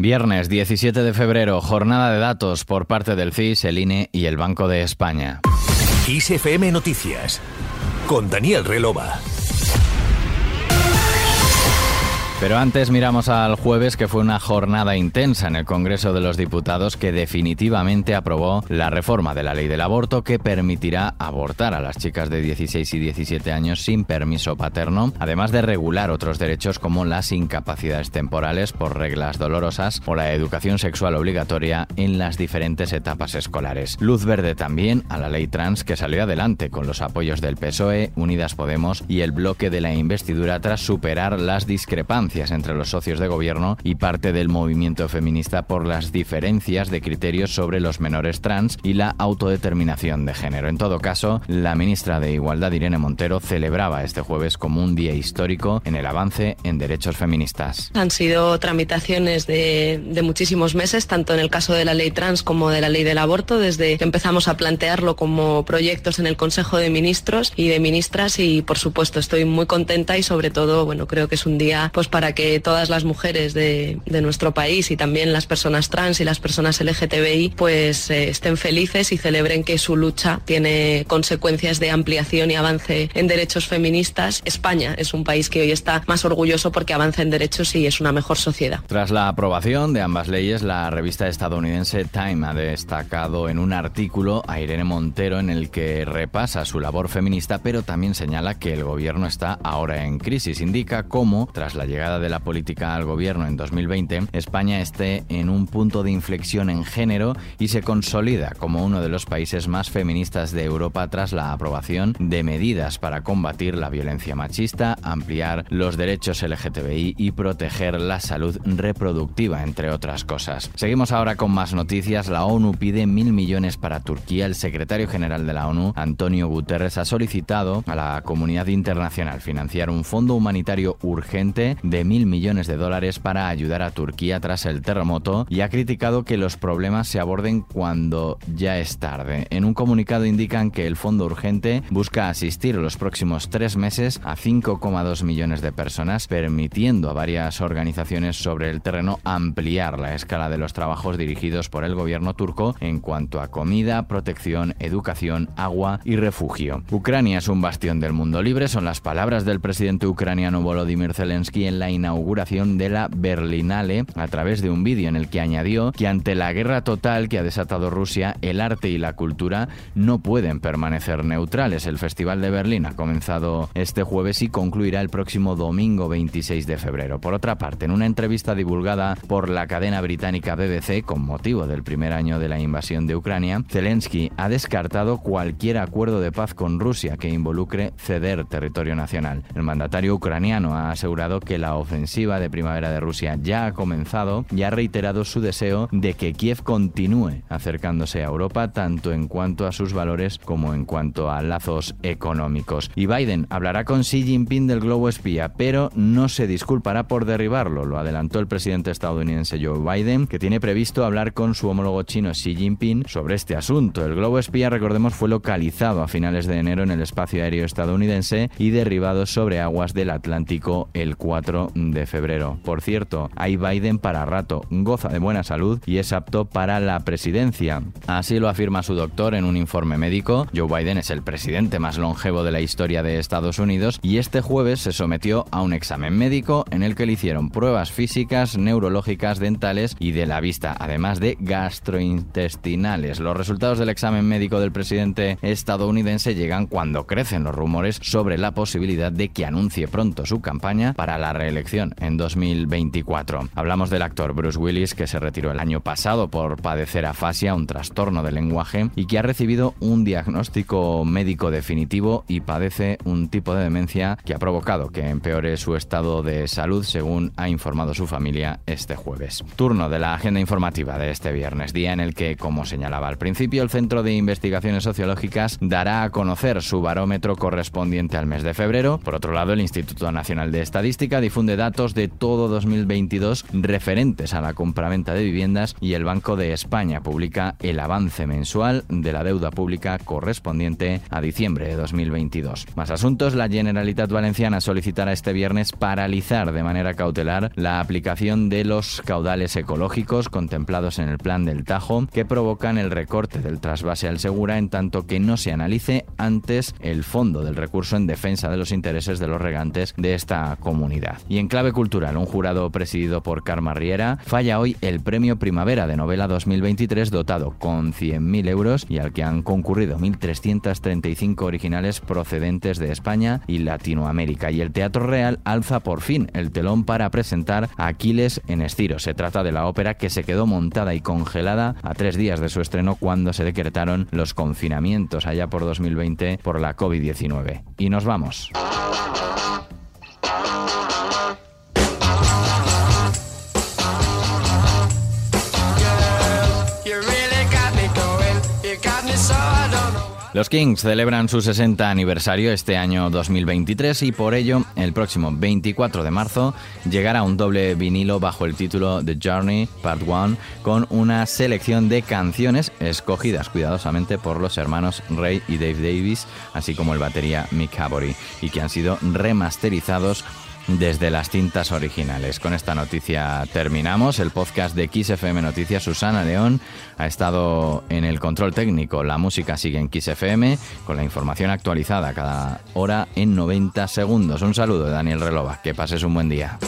Viernes 17 de febrero, jornada de datos por parte del CIS, el INE y el Banco de España. ISFM Noticias con Daniel Relova. Pero antes miramos al jueves que fue una jornada intensa en el Congreso de los Diputados que definitivamente aprobó la reforma de la ley del aborto que permitirá abortar a las chicas de 16 y 17 años sin permiso paterno, además de regular otros derechos como las incapacidades temporales por reglas dolorosas o la educación sexual obligatoria en las diferentes etapas escolares. Luz verde también a la ley trans que salió adelante con los apoyos del PSOE, Unidas Podemos y el bloque de la investidura tras superar las discrepancias entre los socios de gobierno y parte del movimiento feminista por las diferencias de criterios sobre los menores trans y la autodeterminación de género. En todo caso, la ministra de Igualdad Irene Montero celebraba este jueves como un día histórico en el avance en derechos feministas. Han sido tramitaciones de, muchísimos meses, tanto en el caso de la ley trans como de la ley del aborto, desde que empezamos a plantearlo como proyectos en el Consejo de Ministros y de Ministras y por supuesto estoy muy contenta y sobre todo, bueno, creo que es un día pues para que todas las mujeres de, nuestro país y también las personas trans y las personas LGTBI pues eh, estén felices y celebren que su lucha tiene consecuencias de ampliación y avance en derechos feministas. España es un país que hoy está más orgulloso porque avanza en derechos y es una mejor sociedad. Tras la aprobación de ambas leyes, la revista estadounidense Time ha destacado en un artículo a Irene Montero en el que repasa su labor feminista, pero también señala que el gobierno está ahora en crisis. Indica cómo, tras la llegada de la política al gobierno en 2020, España esté en un punto de inflexión en género y se consolida como uno de los países más feministas de Europa tras la aprobación de medidas para combatir la violencia machista, ampliar los derechos LGTBI y proteger la salud reproductiva, entre otras cosas. Seguimos ahora con más noticias. La ONU pide mil millones para Turquía. El secretario general de la ONU, Antonio Guterres, ha solicitado a la comunidad internacional financiar un fondo humanitario urgente de mil millones de dólares para ayudar a Turquía tras el terremoto y ha criticado que los problemas se aborden cuando ya es tarde. En un comunicado indican que el fondo urgente busca asistir los próximos tres meses a 5,2 millones de personas, permitiendo a varias organizaciones sobre el terreno ampliar la escala de los trabajos dirigidos por el gobierno turco en cuanto a comida, protección, educación, agua y refugio. Ucrania es un bastión del mundo libre, son las palabras del presidente ucraniano Volodymyr Zelensky en la inauguración de la Berlinale a través de un vídeo en el que añadió que ante la guerra total que ha desatado Rusia, el arte y la cultura no pueden permanecer neutrales. El Festival de Berlín ha comenzado este jueves y concluirá el próximo domingo 26 de febrero. Por otra parte, en una entrevista divulgada por la cadena británica BBC con motivo del primer año de la invasión de Ucrania, Zelensky ha descartado cualquier acuerdo de paz con Rusia que involucre ceder territorio nacional. El mandatario ucraniano ha asegurado que la ofensiva de primavera de Rusia ya ha comenzado y ha reiterado su deseo de que Kiev continúe acercándose a Europa tanto en cuanto a sus valores como en cuanto a lazos económicos. Y Biden hablará con Xi Jinping del globo espía, pero no se disculpará por derribarlo, lo adelantó el presidente estadounidense Joe Biden, que tiene previsto hablar con su homólogo chino Xi Jinping sobre este asunto. El globo espía, recordemos, fue localizado a finales de enero en el espacio aéreo estadounidense y derribado sobre aguas del Atlántico el 4 de febrero. Por cierto, hay Biden para rato, goza de buena salud y es apto para la presidencia. Así lo afirma su doctor en un informe médico. Joe Biden es el presidente más longevo de la historia de Estados Unidos y este jueves se sometió a un examen médico en el que le hicieron pruebas físicas, neurológicas, dentales y de la vista, además de gastrointestinales. Los resultados del examen médico del presidente estadounidense llegan cuando crecen los rumores sobre la posibilidad de que anuncie pronto su campaña para la reelección en 2024. Hablamos del actor Bruce Willis que se retiró el año pasado por padecer afasia, un trastorno del lenguaje, y que ha recibido un diagnóstico médico definitivo y padece un tipo de demencia que ha provocado que empeore su estado de salud, según ha informado su familia este jueves. Turno de la agenda informativa de este viernes, día en el que, como señalaba al principio, el Centro de Investigaciones Sociológicas dará a conocer su barómetro correspondiente al mes de febrero. Por otro lado, el Instituto Nacional de Estadística difunde difunde datos de todo 2022 referentes a la compraventa de viviendas y el Banco de España publica el avance mensual de la deuda pública correspondiente a diciembre de 2022. Más asuntos, la Generalitat Valenciana solicitará este viernes paralizar de manera cautelar la aplicación de los caudales ecológicos contemplados en el plan del Tajo que provocan el recorte del trasvase al Segura en tanto que no se analice antes el fondo del recurso en defensa de los intereses de los regantes de esta comunidad. Y en clave cultural, un jurado presidido por Karma Riera falla hoy el premio Primavera de Novela 2023 dotado con 100.000 euros y al que han concurrido 1.335 originales procedentes de España y Latinoamérica. Y el Teatro Real alza por fin el telón para presentar Aquiles en Estiro. Se trata de la ópera que se quedó montada y congelada a tres días de su estreno cuando se decretaron los confinamientos allá por 2020 por la COVID-19. Y nos vamos. Los Kings celebran su 60 aniversario este año 2023 y por ello el próximo 24 de marzo llegará un doble vinilo bajo el título The Journey Part 1 con una selección de canciones escogidas cuidadosamente por los hermanos Ray y Dave Davis, así como el batería Mick Habory, y que han sido remasterizados desde las cintas originales. Con esta noticia terminamos el podcast de XFM Noticias. Susana León ha estado en el control técnico. La música sigue en XFM con la información actualizada cada hora en 90 segundos. Un saludo de Daniel Relova. Que pases un buen día.